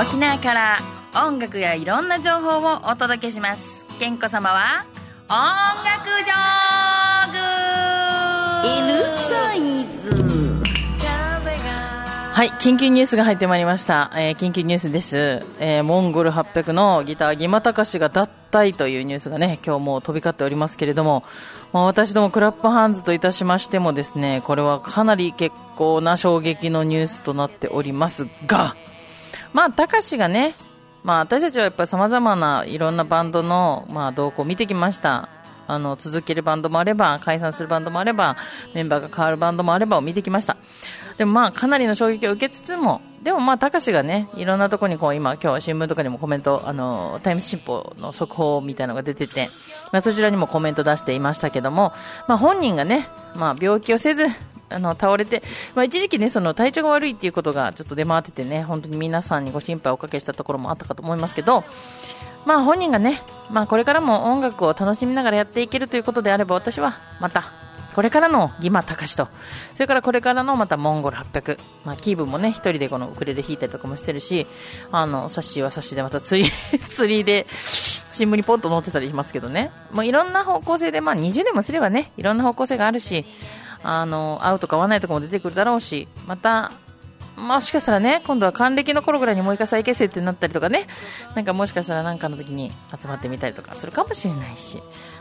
沖縄から音楽やいろんな情報をお届けします健子様は音楽ジョーグ L サイズはい、緊急ニュースが入ってまいりました。えー緊急ニュースです。えーモンゴル800のギター、ギマタカシが脱退というニュースがね、今日もう飛び交っておりますけれども、まあ、私どもクラップハンズといたしましてもですね、これはかなり結構な衝撃のニュースとなっておりますが、まあ、たかしがね、まあ、私たちはやっぱり様々ないろんなバンドの、まあ、動向を見てきました。あの、続けるバンドもあれば、解散するバンドもあれば、メンバーが変わるバンドもあればを見てきました。でもまあ、かなりの衝撃を受けつつも、でもまあ、たかしがね、いろんなとこにこう、今、今日新聞とかにもコメント、あの、タイムス新報の速報みたいなのが出てて、まあ、そちらにもコメント出していましたけども、まあ、本人がね、まあ、病気をせず、あの倒れて、まあ、一時期ね、その体調が悪いっていうことがちょっと出回っててね、本当に皆さんにご心配をおかけしたところもあったかと思いますけど、まあ本人がね、まあこれからも音楽を楽しみながらやっていけるということであれば、私はまた、これからのギマ高しと、それからこれからのまたモンゴル800、まあキーブもね、一人でこのウクレレ弾いたりとかもしてるし、あの、サッシーはサッシーでまた釣り、釣りで、新聞にポンと載ってたりしますけどね、もういろんな方向性で、まあ20年もすればね、いろんな方向性があるし、あの、合うとか合わないとかも出てくるだろうし、また、もしかしたらね、今度は還暦の頃ぐらいにもう一回再結成ってなったりとかね、なんかもしかしたらなんかの時に集まってみたりとかするかもしれないし、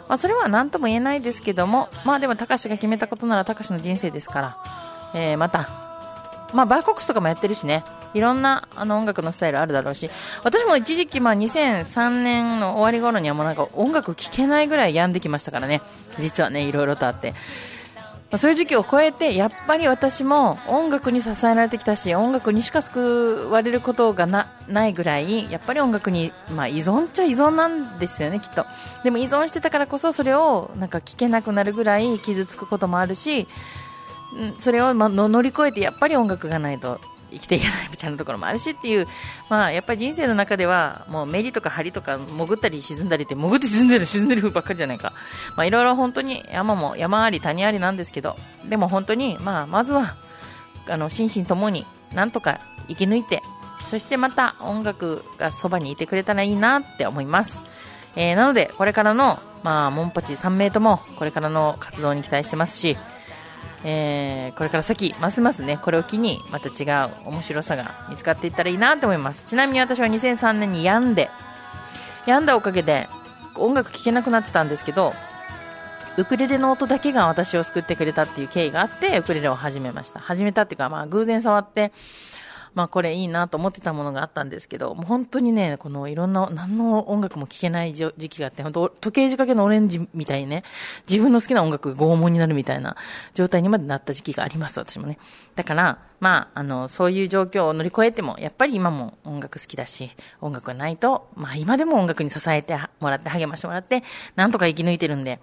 まあそれは何とも言えないですけども、まあでも高志が決めたことなら高志の人生ですから、えー、また、まあバーコックスとかもやってるしね、いろんなあの音楽のスタイルあるだろうし、私も一時期まあ2003年の終わり頃にはもうなんか音楽聴けないぐらい病んできましたからね、実はね、いろいろとあって。まあそういう時期を超えてやっぱり私も音楽に支えられてきたし音楽にしか救われることがないぐらいやっぱり音楽に、まあ、依存っちゃ依存なんですよねきっと。でも依存してたからこそそれをなんか聞けなくなるぐらい傷つくこともあるしそれを乗り越えてやっぱり音楽がないと生きていけないみたいなところもあるしっていう、まあ、やっぱり人生の中ではもうメリとかハリとか潜ったり沈んだりって潜って沈んでる沈んでるばっかりじゃないか、まあ、いろいろ本当に山も山あり谷ありなんですけどでも本当に、まあ、まずはあの心身ともになんとか生き抜いてそしてまた音楽がそばにいてくれたらいいなって思います、えーなのでこれからの、まあ、モンパチ3名ともこれからの活動に期待してますしえーこれから先、ますますね、これを機に、また違う面白さが見つかっていったらいいなと思います。ちなみに私は2003年に病んで、病んだおかげで、音楽聴けなくなってたんですけど、ウクレレの音だけが私を救ってくれたっていう経緯があって、ウクレレを始めました。始めたっていうか、まあ、偶然触って、まあこれいいなと思ってたものがあったんですけど、もう本当にね、このいろんな、何の音楽も聴けない時期があって、本当時計仕掛けのオレンジみたいにね、自分の好きな音楽が拷問になるみたいな状態にまでなった時期があります、私もね。だから、まあ、あの、そういう状況を乗り越えても、やっぱり今も音楽好きだし、音楽がないと、まあ今でも音楽に支えてもらって、励ましてもらって、なんとか生き抜いてるんで、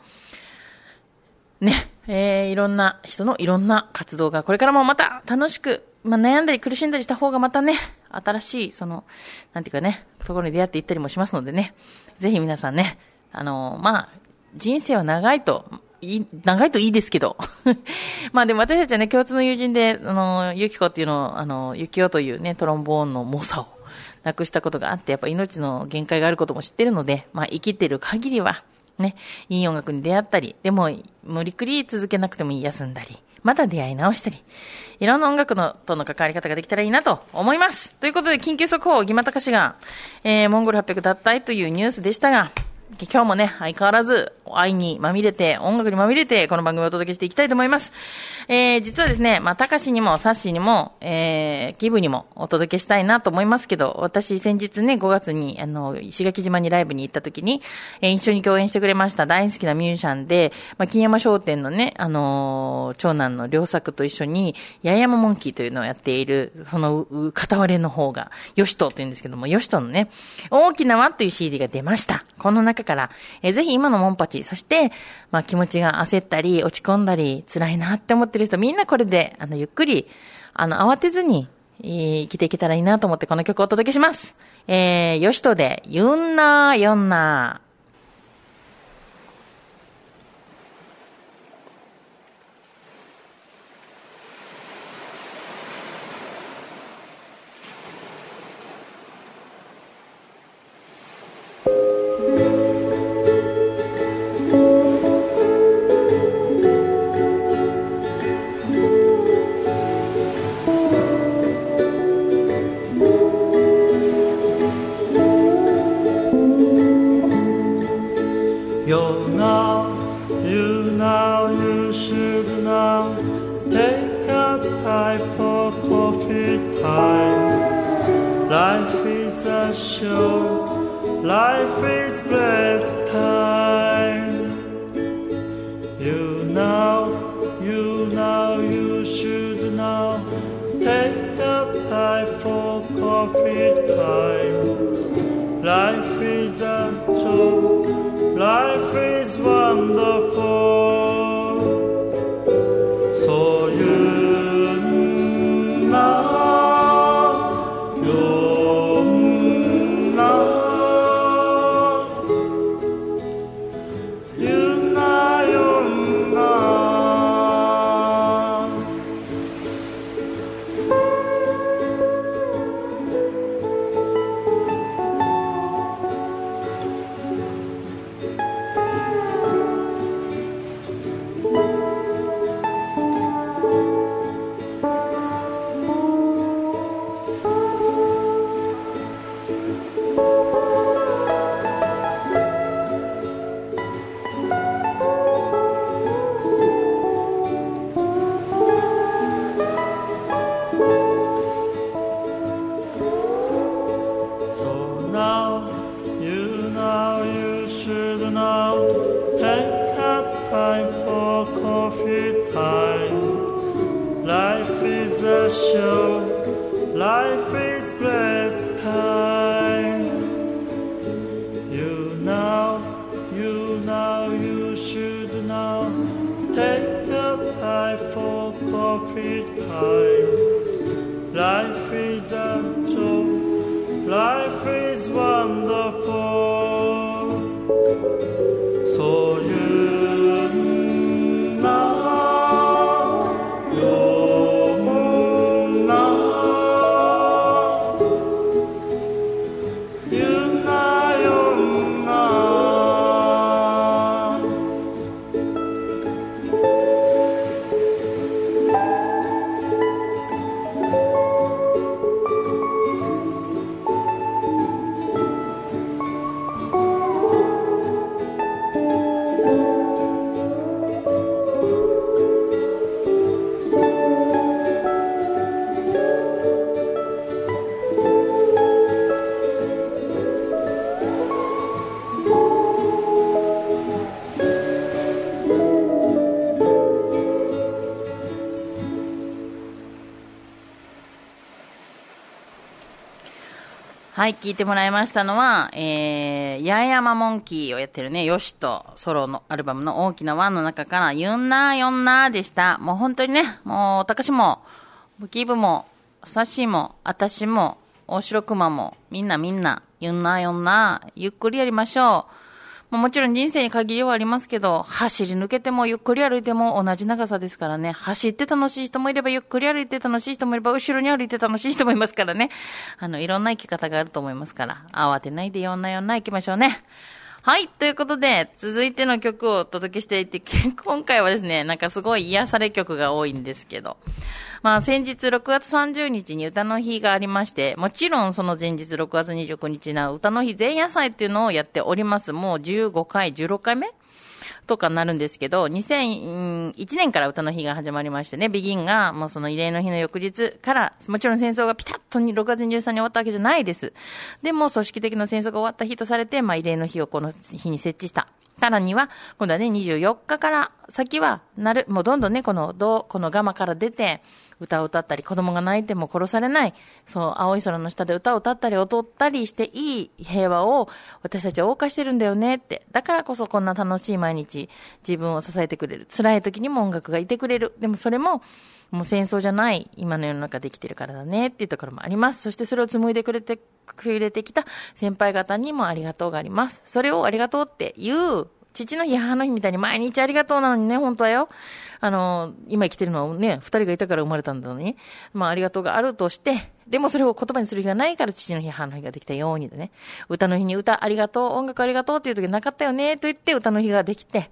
ね、えー、いろんな人のいろんな活動がこれからもまた楽しく、まあ、悩んだり苦しんだりした方がまたね、新しい、その、なんていうかね、ところに出会っていったりもしますのでね、ぜひ皆さんね、あの、まあ、人生は長いと、いい長いといいですけど。まあでも私たちはね、共通の友人で、あの、ゆきこっていうのを、あの、ゆきおというね、トロンボーンの猛者をなくしたことがあって、やっぱ命の限界があることも知ってるので、まあ生きてる限りは、ね、いい音楽に出会ったり、でも無理くり続けなくてもいい休んだり、また出会い直したり、いろんな音楽のとの関わり方ができたらいいなと思います。ということで、緊急速報、ギマタカシが、えー、モンゴル800脱退というニュースでしたが、今日もね、相変わらず愛にまみれて、音楽にまみれて、この番組をお届けしていきたいと思います。えー、実はですね、まあ、たかしにも、さっしーにも、えー、ギブにもお届けしたいなと思いますけど、私先日ね、5月に、あの、石垣島にライブに行った時に、えー、一緒に共演してくれました大好きなミュージシャンで、まあ、金山商店のね、あのー長男の良作と一緒に、八重山モンキーというのをやっている、その、う片割れの方が、ヨシトというんですけども、ヨシトのね、大きな輪という CD が出ました。この中から、えーぜひ今のモンパチ、そして、まあ気持ちが焦ったり、落ち込んだり、辛いなって思ってる人、みんなこれで、あの、ゆっくり、あの、慌てずに、生きていけたらいいなと思ってこの曲をお届けします。えー、ヨシトで、ユンナーヨンナー。now, you should now take a time for coffee time. Life is a show, life is great time. You now, you now, you should now take a time for coffee time. Life is a joke life is wonderful. Coffee time. Life is a joy. Life is wonderful. はい、聞いてもらいましたのは、えー、八重山モンキーをやってるね、ヨシとソロのアルバムの大きなワンの中から、ユンナーヨンナーでした。もう本当にね、もう、たかしも、ブキーブも、サッシーも、私も、大城熊も、みんなみんな、ユンナーヨンナー、ゆっくりやりましょう。もちろん人生に限りはありますけど、走り抜けてもゆっくり歩いても同じ長さですからね。走って楽しい人もいれば、ゆっくり歩いて楽しい人もいれば、後ろに歩いて楽しい人もいますからね。あの、いろんな生き方があると思いますから、慌てないでいろんなような行きましょうね。はい。ということで、続いての曲をお届けしていて、今回はですね、なんかすごい癒され曲が多いんですけど、まあ先日6月30日に歌の日がありまして、もちろんその前日6月29日な歌の日前夜祭っていうのをやっております。もう15回、16回目とかになるんですけど、2001年から歌の日が始まりましてね、ビギンが、もうその慰霊の日の翌日から、もちろん戦争がピタッとに6月23日に終わったわけじゃないです。でも、組織的な戦争が終わった日とされて、まあ、慰霊の日をこの日に設置した。さらには、今度はね、24日から先は、なる、もうどんどんね、この、どう、このガマから出て、歌を歌ったり、子供が泣いても殺されない、そう、青い空の下で歌を歌ったり、踊ったりしていい平和を私たちは謳歌してるんだよねって。だからこそこんな楽しい毎日、自分を支えてくれる。辛い時にも音楽がいてくれる。でもそれも、もう戦争じゃない今の世の中できてるからだねっていうところもあります。そしてそれを紡いでくれて、くれてきた先輩方にもありがとうがあります。それをありがとうって言う父の日、母の日みたいに毎日ありがとうなのにね、本当はよ。あの、今生きてるのはね、二人がいたから生まれたんだのに、まあありがとうがあるとして、でもそれを言葉にする日がないから父の日、母の日ができたようにでね。歌の日に歌ありがとう、音楽ありがとうっていう時なかったよね、と言って歌の日ができて、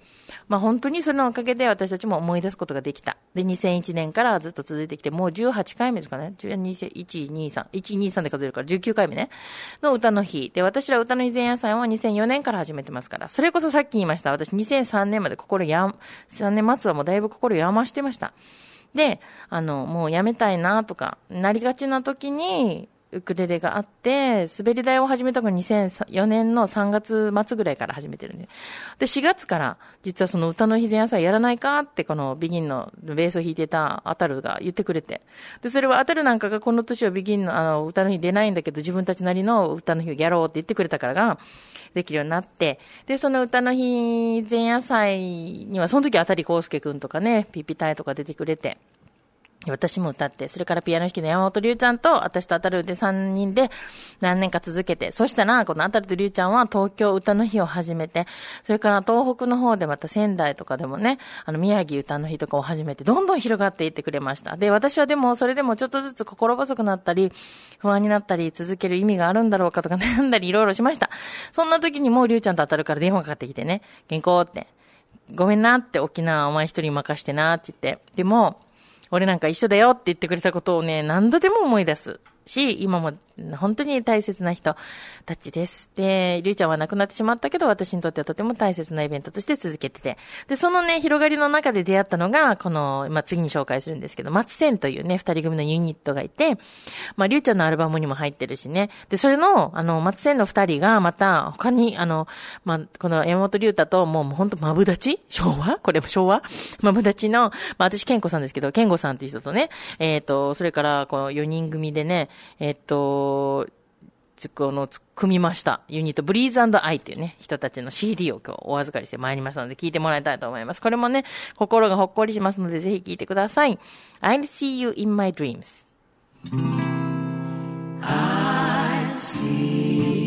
まあ本当にそれのおかげで私たちも思い出すことができた。で、2001年からずっと続いてきて、もう18回目ですかね。1、2、3、1、2、3で数えるから19回目ね。の歌の日。で、私ら歌の日前夜祭は2004年から始めてますから、それこそさっき言いました。私2003年まで心やん、3年末はもうだいぶ心やましてました。で、あの、もうやめたいなとか、なりがちな時に、ウクレレがあって、滑り台を始めたのが2004年の3月末ぐらいから始めてるんで。で、4月から、実はその歌の日前夜祭やらないかって、このビギンのベースを弾いてたアタルが言ってくれて。で、それはアタルなんかがこの年はビギンのあの歌の日出ないんだけど、自分たちなりの歌の日をやろうって言ってくれたからが、できるようになって、で、その歌の日前夜祭には、その時あたり康介くんとかね、ピピタイとか出てくれて、私も歌って、それからピアノ弾きの山本龍ちゃんと、私と当たるで3人で何年か続けて、そしたら、この当たると龍ちゃんは東京歌の日を始めて、それから東北の方でまた仙台とかでもね、あの宮城歌の日とかを始めて、どんどん広がっていってくれました。で、私はでもそれでもちょっとずつ心細くなったり、不安になったり、続ける意味があるんだろうかとか悩んだりいろいろしました。そんな時にもう龍ちゃんと当たるから電話かかってきてね、原稿って。ごめんなって沖縄お前一人任してなって言って。でも、俺なんか一緒だよって言ってくれたことをね、何度でも思い出す。し、今も本当に大切な人たちです。で、りゅうちゃんは亡くなってしまったけど、私にとってはとても大切なイベントとして続けてて。で、そのね、広がりの中で出会ったのが、この、まあ、次に紹介するんですけど、松線というね、二人組のユニットがいて、まあ、りゅうちゃんのアルバムにも入ってるしね。で、それの、あの、松線の二人が、また、他に、あの、まあ、この山本龍太と、もう、もう本当マブダチ昭和？これも昭和？マブダチの、まあ、私、健吾さんですけど、健吾さんっていう人とね、えっ、と、それから、この4人組でね、えっ、と、この、組みました。ユニット、ブリーズアイっていうね、人たちの CD を今日お預かりしてまいりましたので、聞いてもらいたいと思います。これもね、心がほっこりしますので、ぜひ聞いてください。I'll see you in my dreams. Still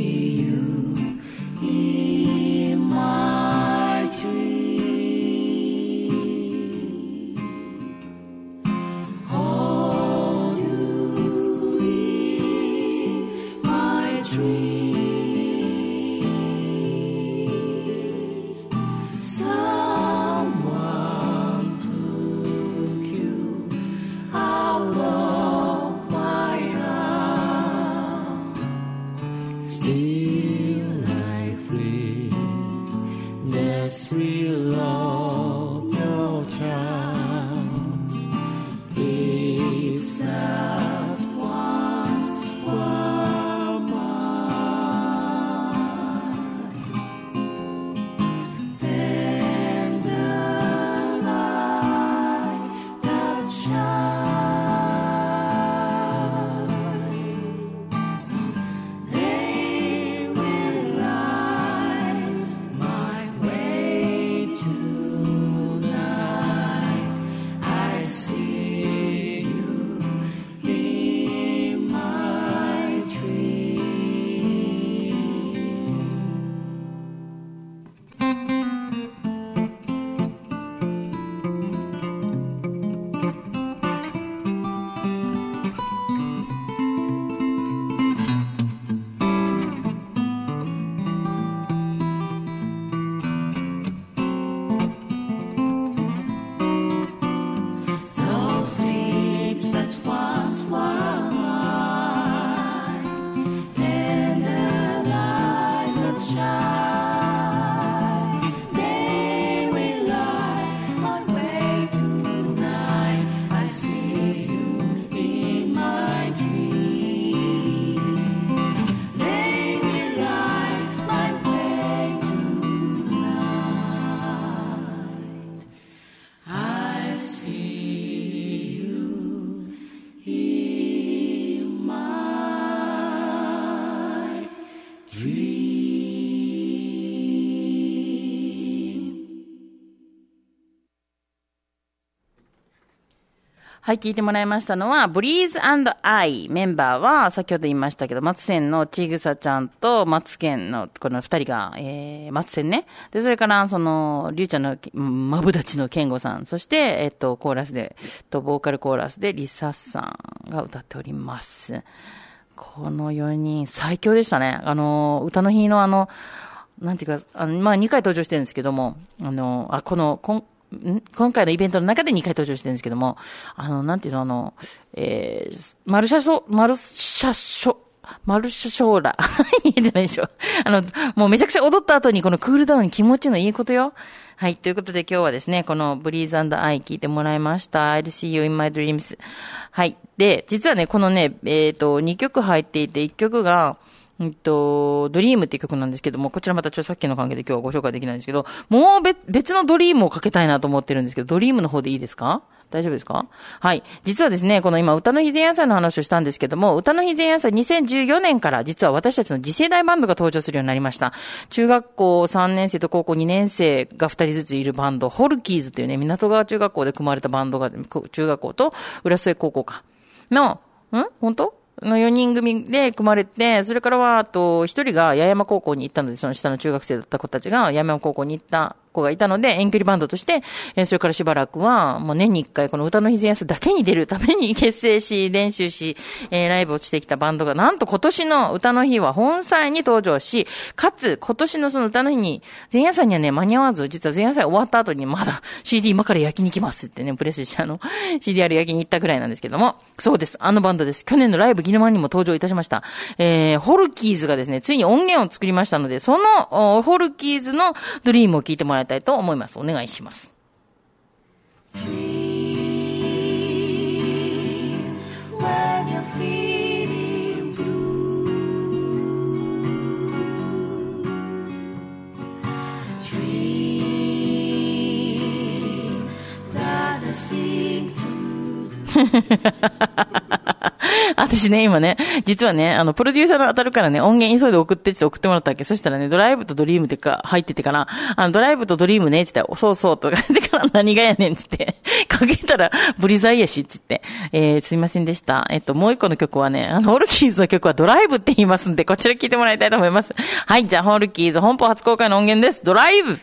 はい、聞いてもらいましたのは、ブリーズアイ。メンバーは、先ほど言いましたけど、松線のちぐさちゃんと松健のこの二人が、えー、松線ね。で、それから、その、りゅうちゃんの、まぶだちの健吾さん。そして、えっと、コーラスで、と、ボーカルコーラスで、リサさんが歌っております。この4人、最強でしたね。あの、歌の日のあの、なんていうか、あの、まあ、2回登場してるんですけども、あの、あ、この、こ、ん今回のイベントの中で2回登場してるんですけども、あの、なんていうの、あの、えー、マルシャショ、マルシャショ、マルシャショーラ。言えてないでしょ。あの、もうめちゃくちゃ踊った後にこのクールダウン気持ちのいいことよ。はい。ということで今日はですね、このブリーズアイ聞いてもらいました。I'll see you in my dreams. はい。で、実はね、このね、えっ、と、2曲入っていて、1曲が、うんと、ドリームっていう曲なんですけども、こちらまたちょっとさっきの関係で今日はご紹介できないんですけど、もう別別のドリームをかけたいなと思ってるんですけど、ドリームの方でいいですか？大丈夫ですか？はい。実はですね、この今、歌の日前夜祭の話をしたんですけども、歌の日前夜祭2014年から実は私たちの次世代バンドが登場するようになりました。中学校3年生と高校2年生が2人ずついるバンド、ホルキーズっていうね、港川中学校で組まれたバンドが、中学校と浦添高校か。の、ん？本当？の4人組で組まれて、それからは、あと、1人が八重山高校に行ったので、その下の中学生だった子たちが八重山高校に行った子がいたので、遠距離バンドとして、えーそれからしばらくは、もう年に1回この歌の日前夜だけに出るために結成し、練習し、えーライブをしてきたバンドが、なんと今年の歌の日は本祭に登場し、かつ、今年のその歌の日に、前夜祭にはね、間に合わず、実は前夜祭終わった後にまだ CD 今から焼きに来ますってね、プレスしてあの、CDR 焼きに行ったぐらいなんですけども、そうです。あのバンドです。去年のライブギルマンにも登場いたしました。えー、ホルキーズがですね、ついに音源を作りましたので、その、ホルキーズのドリームを聞いてもらいたいと思います。お願いします。私ね、今ね、実はね、あの、プロデューサーの当たるからね、音源急いで送ってって送ってもらったわけ。そしたらね、ドライブとドリームってか、入っててから、あの、ドライブとドリームね、って言ったら、そうそうとか言ってから 何がやねんって言って、かけたら、ブリザイやし、って言って、えー、すいませんでした。えっと、もう一個の曲はね、あの、ホルキーズの曲はドライブって言いますんで、こちら聞いてもらいたいと思います。はい、じゃあ、ホルキーズ本邦初公開の音源です。ドライブ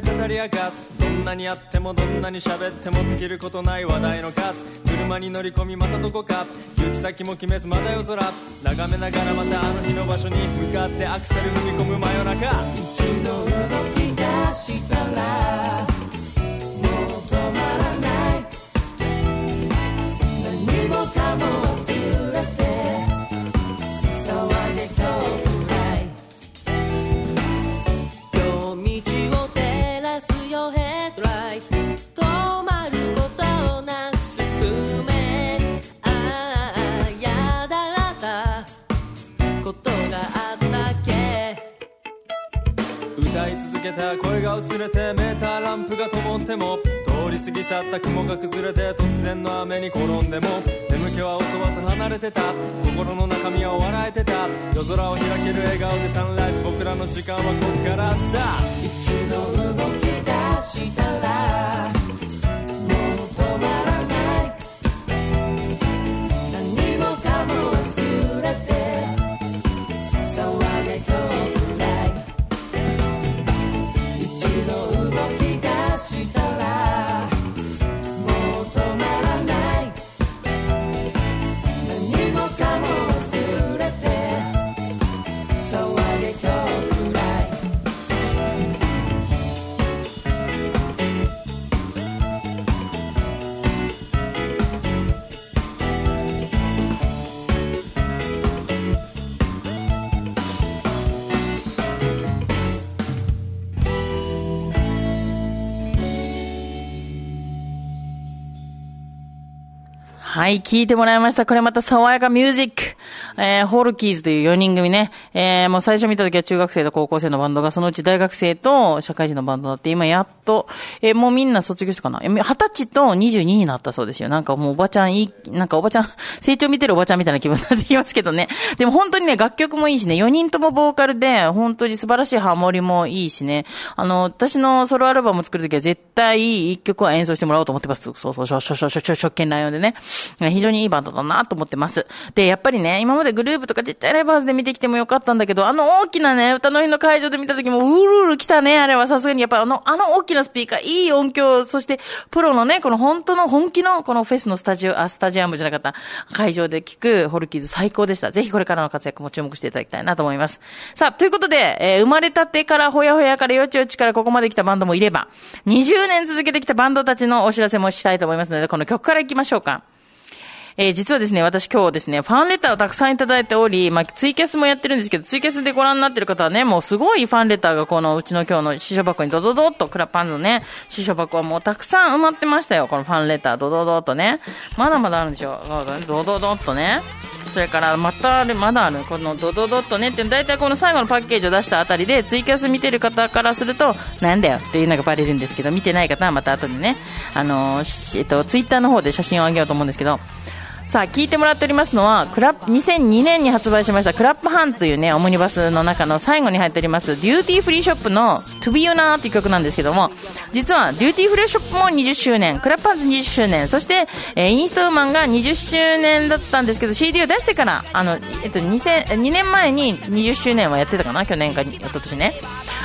を忘れて語り明かす。どんなにあってもどんなに喋っても尽きることない話題の数。車に乗り込みまたどこか。行き先も決めずまだ夜空。眺めながらまたあの日の場所に向かってアクセル踏み込む真夜中。一度動き出したらが薄れてメーターランプが灯っても通り過ぎ去った雲が崩れて突然の雨に転んでも眠気は襲わず離れてた。心の中身は笑えてた。夜空を開ける笑顔でサンライズ。僕らの時間はこっからさ。一度動き出したらはい、聞いてもらいました。これまた爽やかミュージック。えー、ホールキーズという4人組ね。えー、もう最初見た時は中学生と高校生のバンドが、そのうち大学生と社会人のバンドになって、今やっと、えー、もうみんな卒業したかな。二十歳と22になったそうですよ。なんかもうおばちゃんいい、なんかおばちゃん、成長見てるおばちゃんみたいな気分になってきますけどね。でも本当にね、楽曲もいいしね、4人ともボーカルで、本当に素晴らしいハモリもいいしね。あの、私のソロアルバム作る時は絶対一曲は演奏してもらおうと思ってます。そうそう、しょしょしょしょしょ、職権ライオンでね。非常にいいバンドだなと思ってます。で、やっぱりね、今までグループとかちっちゃいライブハウスで見てきてもよかったんだけど、あの大きなね、歌の日の会場で見た時も、うるうる来たね、あれはさすがに、やっぱあの、あの大きなスピーカー、いい音響、そして、プロのね、この本当の本気の、このフェスのスタジオ、あ、スタジアムじゃなかった、会場で聞くホルキーズ最高でした。ぜひこれからの活躍も注目していただきたいなと思います。さあ、ということで、えー生まれたてからほやほやからよちよちからここまで来たバンドもいれば、20年続けてきたバンドたちのお知らせもしたいと思いますので、この曲から行きましょうか。えー実はですね、私今日ですね、ファンレターをたくさんいただいており、まあ、ツイキャスもやってるんですけど、ツイキャスでご覧になってる方はね、もうすごいファンレターがこのうちの今日の支所箱にドドドっと、クラパンのね、支所箱はもうたくさん埋まってましたよ、このファンレター、ドドドっとね。まだまだあるんですよ。ドドドっとね。それから、またある、まだある、このドドドットねって、大体この最後のパッケージを出したあたりで、ツイキャス見てる方からすると、なんだよっていうのがバレるんですけど、見てない方はまた後でね、あのーえっと、ツイッターの方で写真をあげようと思うんですけど、さあ、聞いてもらっておりますのは、クラップ、2002年に発売しました、クラップハンズというね、オムニバスの中の最後に入っております、デューティーフリーショップの To Be You Now という曲なんですけども、実は、デューティーフリーショップも20周年、クラップハンズ20周年、そして、えーインストウーマンが20周年だったんですけど、CD を出してから、あの、えっと、2000年前に20周年はやってたかな、去年か、一昨年ね。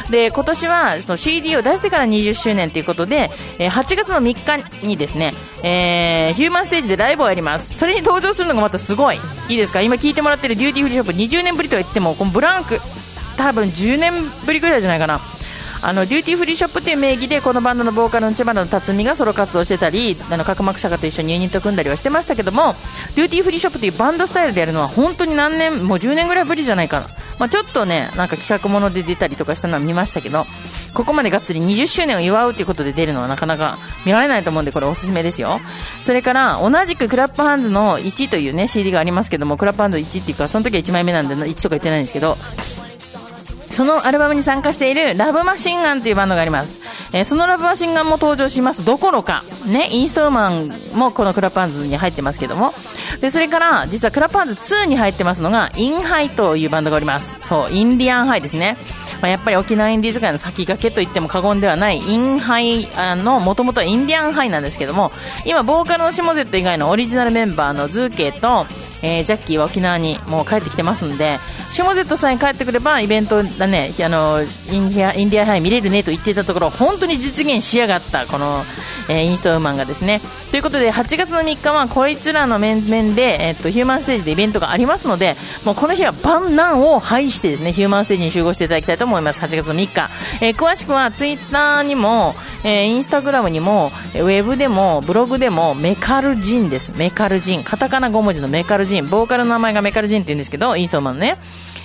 で、今年は、その CD を出してから20周年ということで、えー8月の3日にですね、えーヒューマンステージでライブをやります。それに登場するのがまたすごい。いいですか？今聞いてもらってるデューティーフリーショップ20年ぶりとは言っても、このブランク、多分10年ぶりぐらいじゃないかな。あの、デューティーフリーショップっていう名義で、このバンドのボーカルの千葉の辰巳がソロ活動してたり、あの、角膜社と一緒にユニット組んだりはしてましたけども、デューティーフリーショップっていうバンドスタイルでやるのは本当に何年、もう10年ぐらいぶりじゃないかな。まあちょっとね、なんか企画もので出たりとかしたのは見ましたけど、ここまでがっつり20周年を祝うということで出るのはなかなか見られないと思うんで、これおすすめですよ。それから、同じくクラップハンズの1というね、CD がありますけども、クラップハンズ1っていうか、その時は1枚目なんで、1とか言ってないんですけど、そのアルバムに参加しているラブマシンガンというバンドがあります。えーそのラブマシンガンも登場しますどころか、ね、インストーマンもこのクラップハンズに入ってますけども、で、それから、実はクラップハンズ2に入ってますのが、インハイというバンドがおります。そう、インディアンハイですね。まあ、やっぱり沖縄インディーズ界の先駆けと言っても過言ではないインハイの、もともとはインディアンハイなんですけども、今、ボーカルのシモゼット以外のオリジナルメンバーのズーケと、えージャッキーは沖縄にもう帰ってきてますんで、シモゼットさんに帰ってくればイベントだね、あの、インディア、インディアハイ見れるねと言っていたところ、本当に実現しやがった、この、えーインストウーマンがですね。ということで、8月の3日はこいつらの面々で、えっと、ヒューマンステージでイベントがありますので、もうこの日は万難を排してですね、ヒューマンステージに集合していただきたいと思います。8月の3日。えー詳しくはツイッターにも、えーインスタグラムにも、えーウェブでも、ブログでも、メカルジンです。メカルジン。カタカナ5文字のメカルジン。ボーカルの名前がメカルジンって言うんですけど、インストーマンね。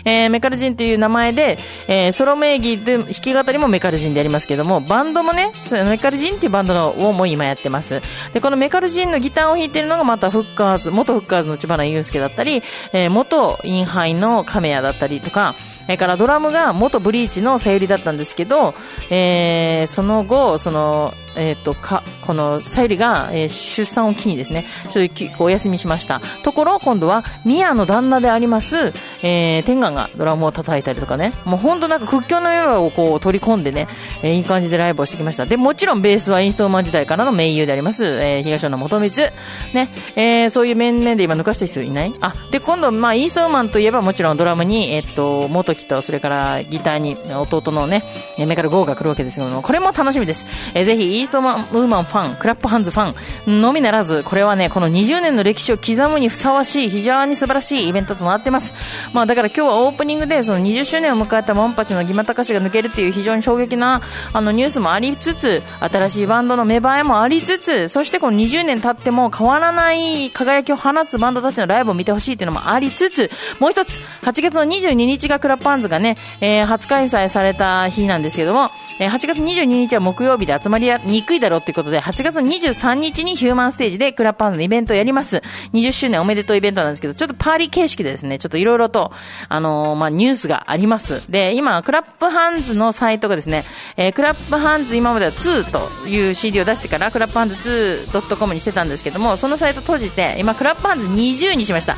えーメカルジンという名前で、えーソロ名義で弾き語りもメカルジンでやりますけども、バンドもね、メカルジンっていうバンドのをも今やってます。で、このメカルジンのギターを弾いてるのがまたフッカーズ、元フッカーズの千葉祐介だったり、えー元インハイの亀谷だったりとか、それからドラムが元ブリーチのさゆりだったんですけど、えーその後、その、えっ、と、か、この、さゆりが、えー出産を機にですね、ちょっとお休みしました。ところ、今度は、ミヤの旦那であります、えー、天眼がドラムを叩いたりとかね、もう本当なんか屈強なメンバーをこう取り込んでね、えーいい感じでライブをしてきました。で、もちろんベースはインストーマン時代からの盟友であります、えー、東野元光。ね、えーそういう面々で今抜かした人いない？あ、で、今度、まあ、インストーマンといえばもちろんドラムに、えっと、元木と、それからギターに弟のね、メカルゴーが来るわけですけども、これも楽しみです。えーぜひ、イーストマン、ウーマンファン、クラップハンズファンのみならず、これはね、この20年の歴史を刻むにふさわしい、非常に素晴らしいイベントとなってます。まあ、だから今日はオープニングで、その20周年を迎えたモンパチのギマタカシが抜けるっていう非常に衝撃な、あの、ニュースもありつつ、新しいバンドの芽生えもありつつ、そしてこの20年経っても変わらない輝きを放つバンドたちのライブを見てほしいっていうのもありつつ、もう一つ、8月の22日がクラップハンズがね、えー初開催された日なんですけども、えー8月22日は木曜日で集まりや、にくいだろうっていうことで、8月23日にヒューマンステージでクラップハンズのイベントをやります。20周年おめでとうイベントなんですけど、ちょっとパーリー形式でですね、ちょっといろいろと、あのーまあ、ニュースがあります。で、今、クラップハンズのサイトがですね、えークラップハンズ今までは2という CD を出してから、クラップハンズ 2.com にしてたんですけども、そのサイト閉じて、今、クラップハンズ20にしました。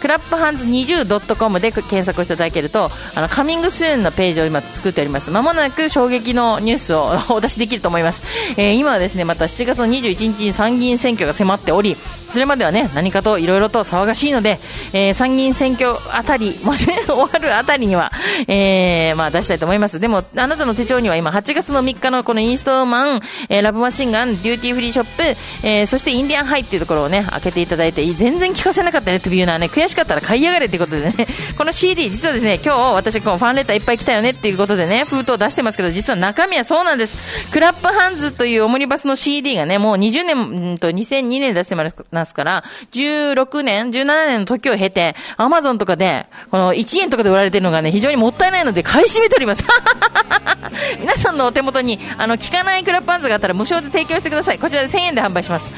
クラップハンズ 20.com で検索していただけると、あの、 coming soon のページを今作っております。まもなく衝撃のニュースを お出しできると思います。えー今はですね、また7月の21日に参議院選挙が迫っており、それまではね、何かといろいろと騒がしいので、えー参議院選挙あたり、もしね、終わるあたりには、えーまあ出したいと思います。でも、あなたの手帳には今8月の3日のこのインストーマン、えーラブマシンガン、デューティーフリーショップ、えーそしてインディアンハイっていうところをね、開けていただいて、全然聞かせなかったね、というのはね、悔しかったら買いやがれってことでね、この CD、実はですね、今日私こうファンレターいっぱい来たよねっていうことでね、封筒出してますけど、実は中身はそうなんです。クラップハンズというオムニバスの CD がね、もう20年、んと2002年出してますから、16年、17年の時を経て、アマゾンとかで、この1円とかで売られてるのがね、非常にもったいないので買い占めております。皆さんのお手元に、あの、効かないクラップハンズがあったら無償で提供してください。こちらで1000円で販売します。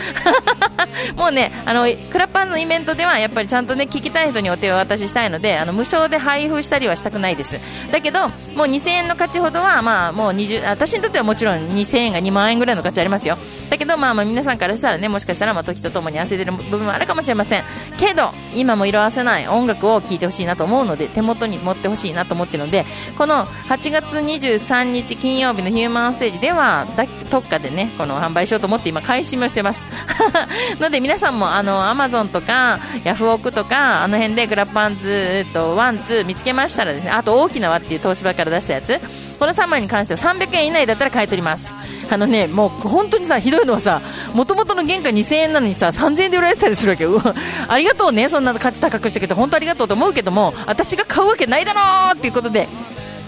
もうね、あの、クラップハンズのイベントでは、やっぱりちゃんとね、聞きたい人にお手を渡ししたいので、あの、無償で配布したりはしたくないです。だけど、もう2000円の価値ほどは、まあ、もう20、私にとってはもちろん2000円が2万円ぐらいの価値ありますよ。だけど、まあまあ皆さんからしたらね、もしかしたら、まあ時とともに褪せれる部分はあるかもしれません。けど、今も色あせない音楽を聴いてほしいなと思うので、手元に持ってほしいなと思ってるので、この8月23日金曜日のヒューマンステージでは、だ特価でね、この販売しようと思って今、買い占めをしてます。ので皆さんも、あの、アマゾンとか、ヤフオクとか、あの辺でクラップハンズ、えっと、 one、two 見つけましたらですね、あと大きな輪っていう東芝から出したやつ、この3枚に関しては300円以内だったら買い取ります。あのね、もう本当にさ、ひどいのはさ、もともとの原価2000円なのにさ、3000円で売られたりするわけよ。ありがとうね、そんな価値高くしてくれて、本当ありがとうと思うけども、私が買うわけないだろーっていうことで、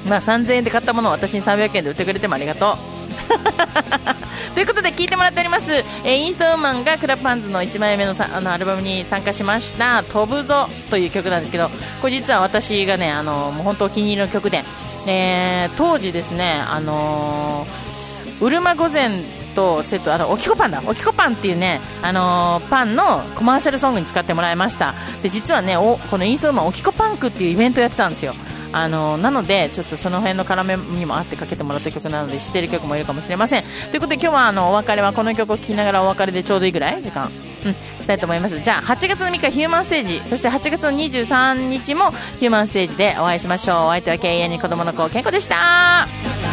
まあ3000円で買ったものを私に300円で売ってくれてもありがとう。ということで聞いてもらっております、えーインストーマンがクラップハンズの1枚目のさあのアルバムに参加しました「飛ぶぞ」という曲なんですけどこれ実は私がねあのもう本当お気に入りの曲で、えー当時ですねあのーうるま御前とセットあのおきこパンだ。おきこパンっていうね、あのーパンのコマーシャルソングに使ってもらいました。で実はねおこのインストーマンおきこパンクっていうイベントやってたんですよ。あのなので、ちょっとその辺の絡めにもあってかけてもらった曲なので知ってる曲もいるかもしれません。ということで今日はあのお別れはこの曲を聴きながらお別れでちょうどいいぐらい？時間、うん、したいと思います。じゃあ8月の3日ヒューマンステージ。そして8月の23日もヒューマンステージでお会いしましょう。お相手は KN に子供の子健康でした。